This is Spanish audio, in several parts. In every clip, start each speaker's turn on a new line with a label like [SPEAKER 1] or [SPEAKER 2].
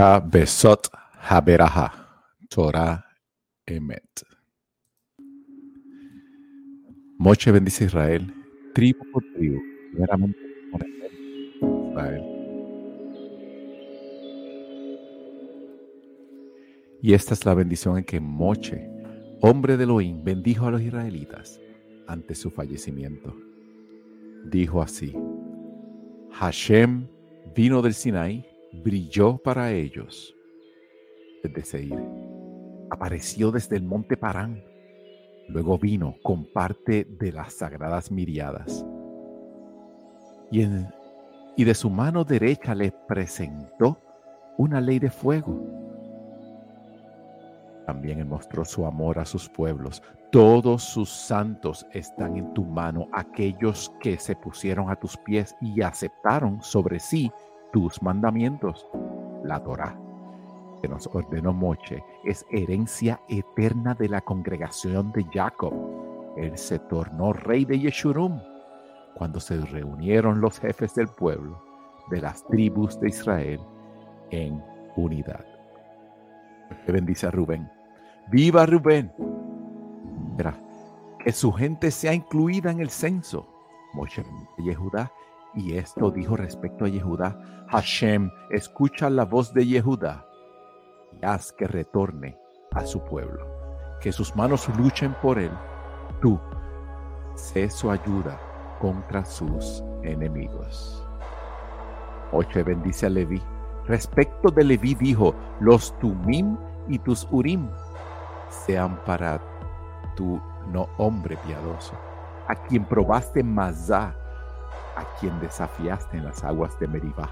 [SPEAKER 1] Besot Haberaha, Torah Emet. Moche bendice a Israel, tribu por tribu, primeramente por Israel. Y esta es la bendición en que Moche, hombre de Elohim, bendijo a los israelitas ante su fallecimiento. Dijo así: Hashem vino del Sinai, brilló para ellos desde Seir, apareció desde el monte Parán, luego vino con parte de las sagradas miriadas y, y de su mano derecha le presentó una ley de fuego. También mostró su amor a sus pueblos. Todos sus santos están en tu mano, aquellos que se pusieron a tus pies y aceptaron sobre sí tus mandamientos. La Torah que nos ordenó Moche es herencia eterna de la congregación de Jacob. Él se tornó rey de Yeshurum cuando se reunieron los jefes del pueblo de las tribus de Israel en unidad. bendice a Rubén. ¡Viva Rubén! que su gente sea incluida en el censo. Moche de Yehudá. Y esto dijo respecto a Yehudá. Hashem, escucha la voz de Yehudá y haz que retorne a su pueblo. Que sus manos luchen por él. Tú, sé su ayuda contra sus enemigos. Oche bendice a Leví. Respecto de Leví dijo, los tumim y tus urim sean para tu no hombre piadoso, a quien probaste Mazá, a quien desafiaste en las aguas de Meribá.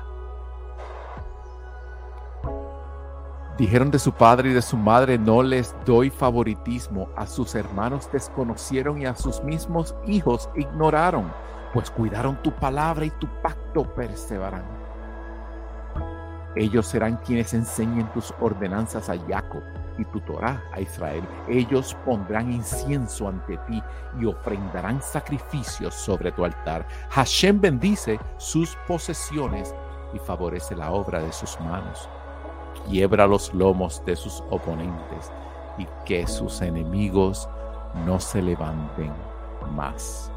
[SPEAKER 1] Dijeron de su padre y de su madre, no les doy favoritismo, a sus hermanos desconocieron y a sus mismos hijos ignoraron, pues cuidaron tu palabra y tu pacto perseverarán. Ellos serán quienes enseñen tus ordenanzas a Jacob y tu Torah a Israel. Ellos pondrán incienso ante ti y ofrendarán sacrificios sobre tu altar. Hashem bendice sus posesiones y favorece la obra de sus manos quiebra los lomos de sus oponentes y que sus enemigos no se levanten más.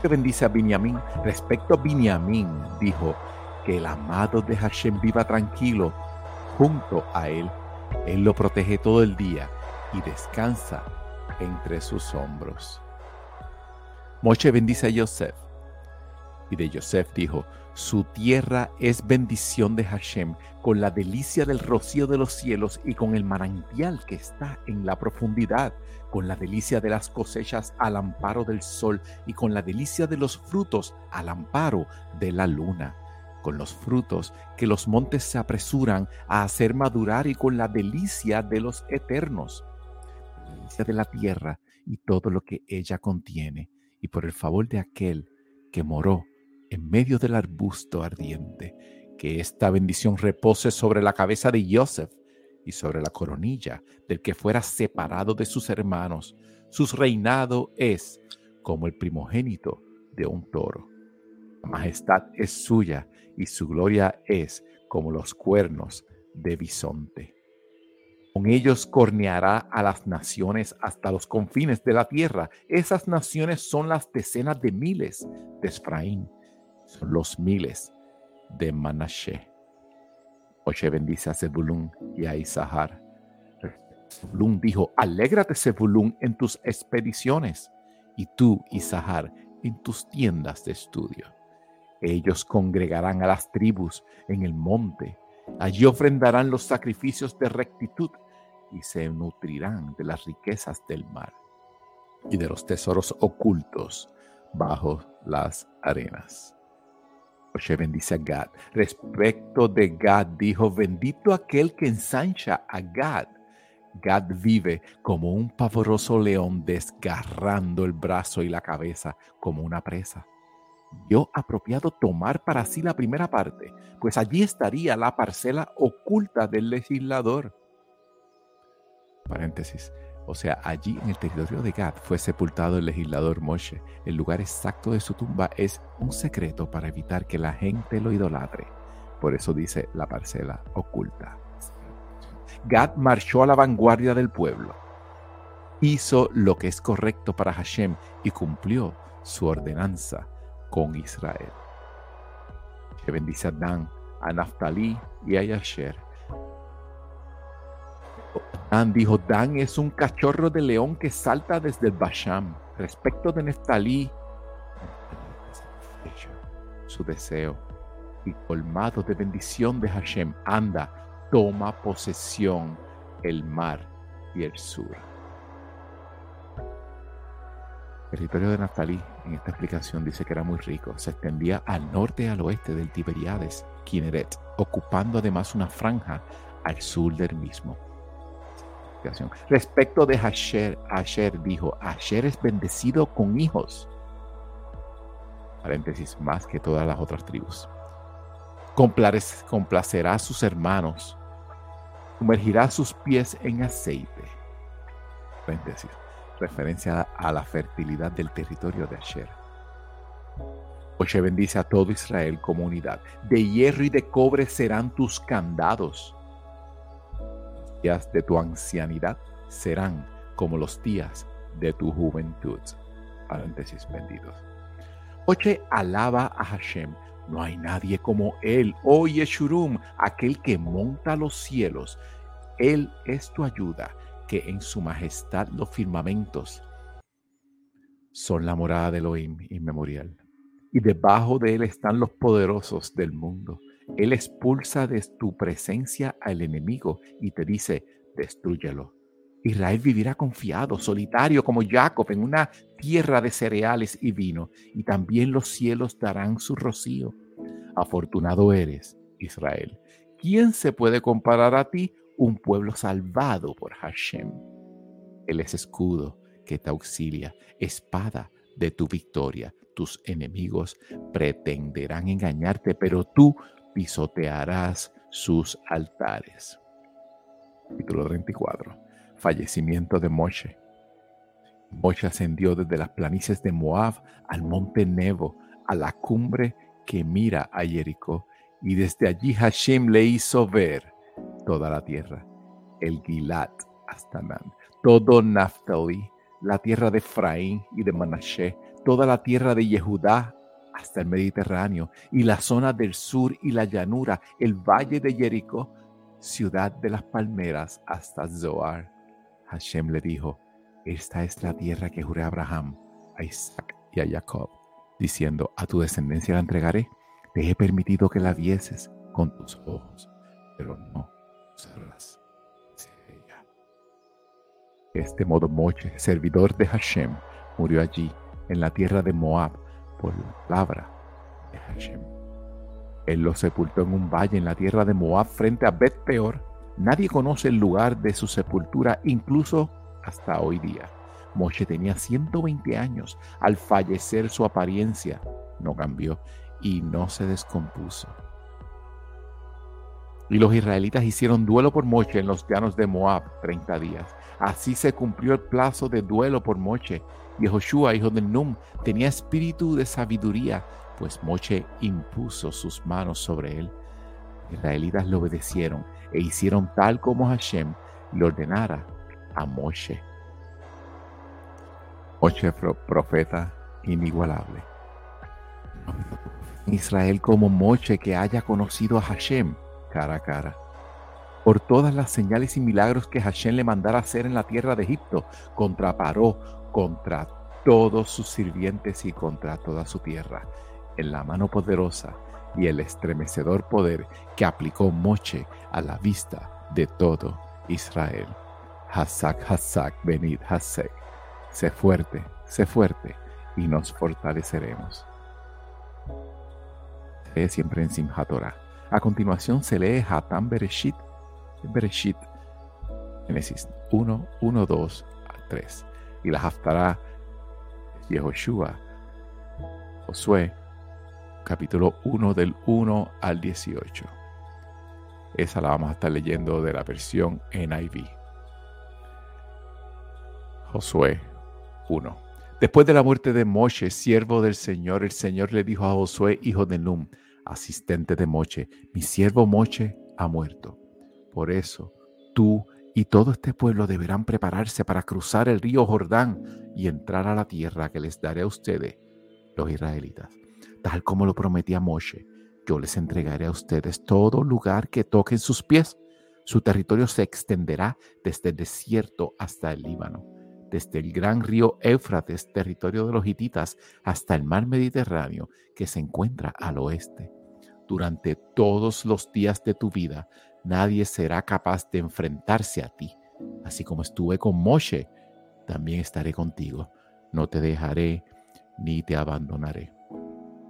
[SPEAKER 1] Que bendice a Binyamin. Respecto a Binyamin, dijo que el amado de Hashem viva tranquilo junto a él. Él lo protege todo el día y descansa entre sus hombros. Moche bendice a Yosef. Y de Yosef dijo, su tierra es bendición de Hashem, con la delicia del rocío de los cielos y con el manantial que está en la profundidad, con la delicia de las cosechas al amparo del sol y con la delicia de los frutos al amparo de la luna, con los frutos que los montes se apresuran a hacer madurar y con la delicia de los eternos, la delicia de la tierra y todo lo que ella contiene, y por el favor de aquel que moró en medio del arbusto ardiente, que esta bendición repose sobre la cabeza de Joseph y sobre la coronilla del que fuera separado de sus hermanos. Su reinado es como el primogénito de un toro. Majestad es suya y su gloria es como los cuernos de bisonte. Con ellos corneará a las naciones hasta los confines de la tierra. Esas naciones son las decenas de miles de Efraín son los miles de Manashe. Oye bendice a Zebulun y a Isahar. Zebulun dijo, alégrate Zebulun en tus expediciones y tú, Isahar, en tus tiendas de estudio. Ellos congregarán a las tribus en el monte. Allí ofrendarán los sacrificios de rectitud y se nutrirán de las riquezas del mar y de los tesoros ocultos bajo las arenas. Oye, bendice a Gad. Respecto de Gad, dijo, bendito aquel que ensancha a Gad. Gad vive como un pavoroso león desgarrando el brazo y la cabeza como una presa. Yo apropiado tomar para sí la primera parte, pues allí estaría la parcela oculta del legislador. Paréntesis. O sea, allí en el territorio de Gad fue sepultado el legislador Moshe. El lugar exacto de su tumba es un secreto para evitar que la gente lo idolatre, Por eso dice la parcela oculta. Gad marchó a la vanguardia del pueblo. Hizo lo que es correcto para Hashem y cumplió su ordenanza con Israel. Que bendice a Dan, a Naftali y a Yasher. Dan dijo, Dan es un cachorro de león que salta desde el Basham. Respecto de Neftalí, su deseo y colmado de bendición de Hashem, anda, toma posesión el mar y el sur. Territorio de Naftalí en esta explicación dice que era muy rico. Se extendía al norte y al oeste del Tiberiades, Kineret, ocupando además una franja al sur del mismo. Respecto de Asher, Asher dijo, Asher es bendecido con hijos. Paréntesis, más que todas las otras tribus. Complacerá a sus hermanos. Sumergirá sus pies en aceite. Paréntesis, referencia a la fertilidad del territorio de Asher. Oye, bendice a todo Israel como unidad. De hierro y de cobre serán tus candados días de tu ancianidad serán como los días de tu juventud. Paréntesis benditos. Oye, alaba a Hashem. No hay nadie como Él. Oh Yeshurum, aquel que monta los cielos. Él es tu ayuda, que en su majestad los firmamentos son la morada de Elohim inmemorial. Y debajo de Él están los poderosos del mundo. Él expulsa de tu presencia al enemigo y te dice, destruyelo. Israel vivirá confiado, solitario como Jacob en una tierra de cereales y vino, y también los cielos darán su rocío. Afortunado eres, Israel. ¿Quién se puede comparar a ti? Un pueblo salvado por Hashem. Él es escudo que te auxilia, espada de tu victoria. Tus enemigos pretenderán engañarte, pero tú pisotearás sus altares. Capítulo 34. Fallecimiento de Moshe. Moshe ascendió desde las planicies de Moab al monte Nebo, a la cumbre que mira a Jericó, y desde allí Hashem le hizo ver toda la tierra, el Gilat hasta Nan, todo Naftali, la tierra de Efraín y de Manashe, toda la tierra de Yehudá hasta el Mediterráneo y la zona del sur y la llanura, el valle de Jericó, ciudad de las palmeras hasta Zoar. Hashem le dijo, esta es la tierra que juré a Abraham, a Isaac y a Jacob, diciendo, a tu descendencia la entregaré. Te he permitido que la vieses con tus ojos, pero no usarlas. De este modo Moche, servidor de Hashem, murió allí, en la tierra de Moab, por la palabra de Hashem. Él lo sepultó en un valle en la tierra de Moab frente a Bet Peor. Nadie conoce el lugar de su sepultura, incluso hasta hoy día. Moshe tenía 120 años. Al fallecer su apariencia no cambió y no se descompuso. Y los israelitas hicieron duelo por Moshe en los llanos de Moab 30 días. Así se cumplió el plazo de duelo por Moshe Yehoshua, hijo de Num, tenía espíritu de sabiduría, pues Moche impuso sus manos sobre él. Israelitas le obedecieron e hicieron tal como Hashem le ordenara a Moche. Moche profeta inigualable. Israel como Moche que haya conocido a Hashem cara a cara. Por todas las señales y milagros que Hashem le mandara hacer en la tierra de Egipto contra Paró, contra todos sus sirvientes y contra toda su tierra, en la mano poderosa y el estremecedor poder que aplicó Moche a la vista de todo Israel. Hazak, Hazak, venid, Hazek. Sé fuerte, sé fuerte, y nos fortaleceremos. Lee siempre en Simchat Torah. A continuación se lee Hatam Bereshit, Bereshit, Génesis 1, 1, 2, 3 y la Haftarah Yehoshua, Josué, capítulo 1 del 1 al 18. Esa la vamos a estar leyendo de la versión NIV. Josué 1. Después de la muerte de Moshe, siervo del Señor, el Señor le dijo a Josué, hijo de Num, asistente de Moche, mi siervo Moche ha muerto. Por eso, tú y todo este pueblo deberán prepararse para cruzar el río Jordán y entrar a la tierra que les daré a ustedes, los israelitas, tal como lo prometí a Moshe. Yo les entregaré a ustedes todo lugar que toquen sus pies. Su territorio se extenderá desde el desierto hasta el Líbano, desde el gran río Éufrates, territorio de los hititas, hasta el mar Mediterráneo que se encuentra al oeste. Durante todos los días de tu vida, nadie será capaz de enfrentarse a ti. Así como estuve con Moshe, también estaré contigo. No te dejaré ni te abandonaré.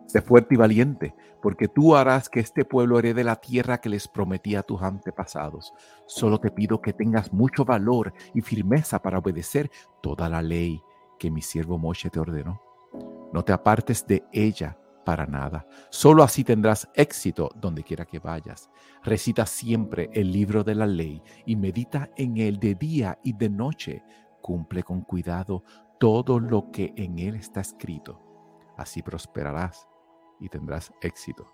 [SPEAKER 1] Sé fuerte y valiente, porque tú harás que este pueblo herede la tierra que les prometí a tus antepasados. Solo te pido que tengas mucho valor y firmeza para obedecer toda la ley que mi siervo Moshe te ordenó. No te apartes de ella para nada. Solo así tendrás éxito donde quiera que vayas. Recita siempre el libro de la ley y medita en él de día y de noche. Cumple con cuidado todo lo que en él está escrito. Así prosperarás y tendrás éxito.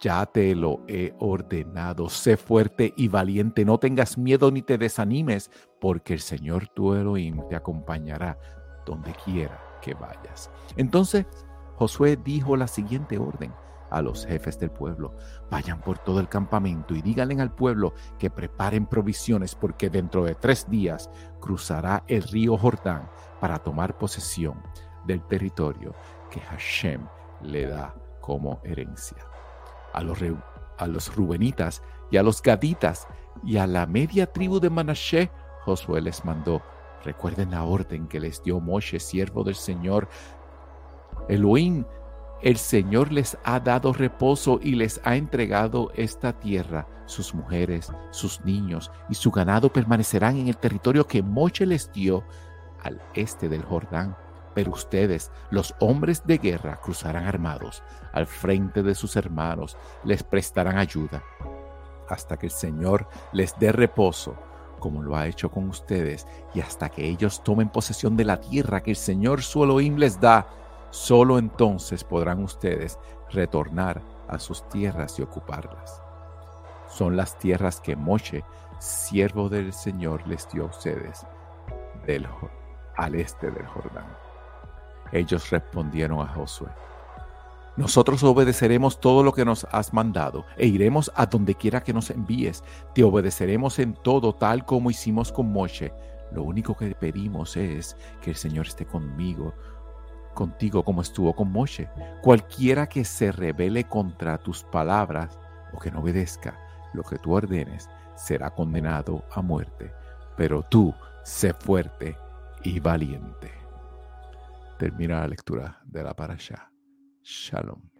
[SPEAKER 1] Ya te lo he ordenado. Sé fuerte y valiente. No tengas miedo ni te desanimes, porque el Señor tu Elohim te acompañará donde quiera que vayas. Entonces Josué dijo la siguiente orden a los jefes del pueblo. Vayan por todo el campamento y díganle al pueblo que preparen provisiones porque dentro de tres días cruzará el río Jordán para tomar posesión del territorio que Hashem le da como herencia. A los, a los rubenitas y a los gaditas y a la media tribu de Manashe, Josué les mandó, recuerden la orden que les dio Moshe, siervo del Señor, Elohim, el Señor les ha dado reposo y les ha entregado esta tierra. Sus mujeres, sus niños y su ganado permanecerán en el territorio que Moche les dio al este del Jordán. Pero ustedes, los hombres de guerra, cruzarán armados al frente de sus hermanos, les prestarán ayuda hasta que el Señor les dé reposo, como lo ha hecho con ustedes, y hasta que ellos tomen posesión de la tierra que el Señor su Elohim les da Solo entonces podrán ustedes retornar a sus tierras y ocuparlas. Son las tierras que Moshe, siervo del Señor, les dio a ustedes al este del Jordán. Ellos respondieron a Josué, nosotros obedeceremos todo lo que nos has mandado e iremos a donde quiera que nos envíes. Te obedeceremos en todo tal como hicimos con Moshe. Lo único que pedimos es que el Señor esté conmigo contigo como estuvo con Moshe. Cualquiera que se rebele contra tus palabras o que no obedezca lo que tú ordenes será condenado a muerte. Pero tú sé fuerte y valiente. Termina la lectura de la parasha. Shalom.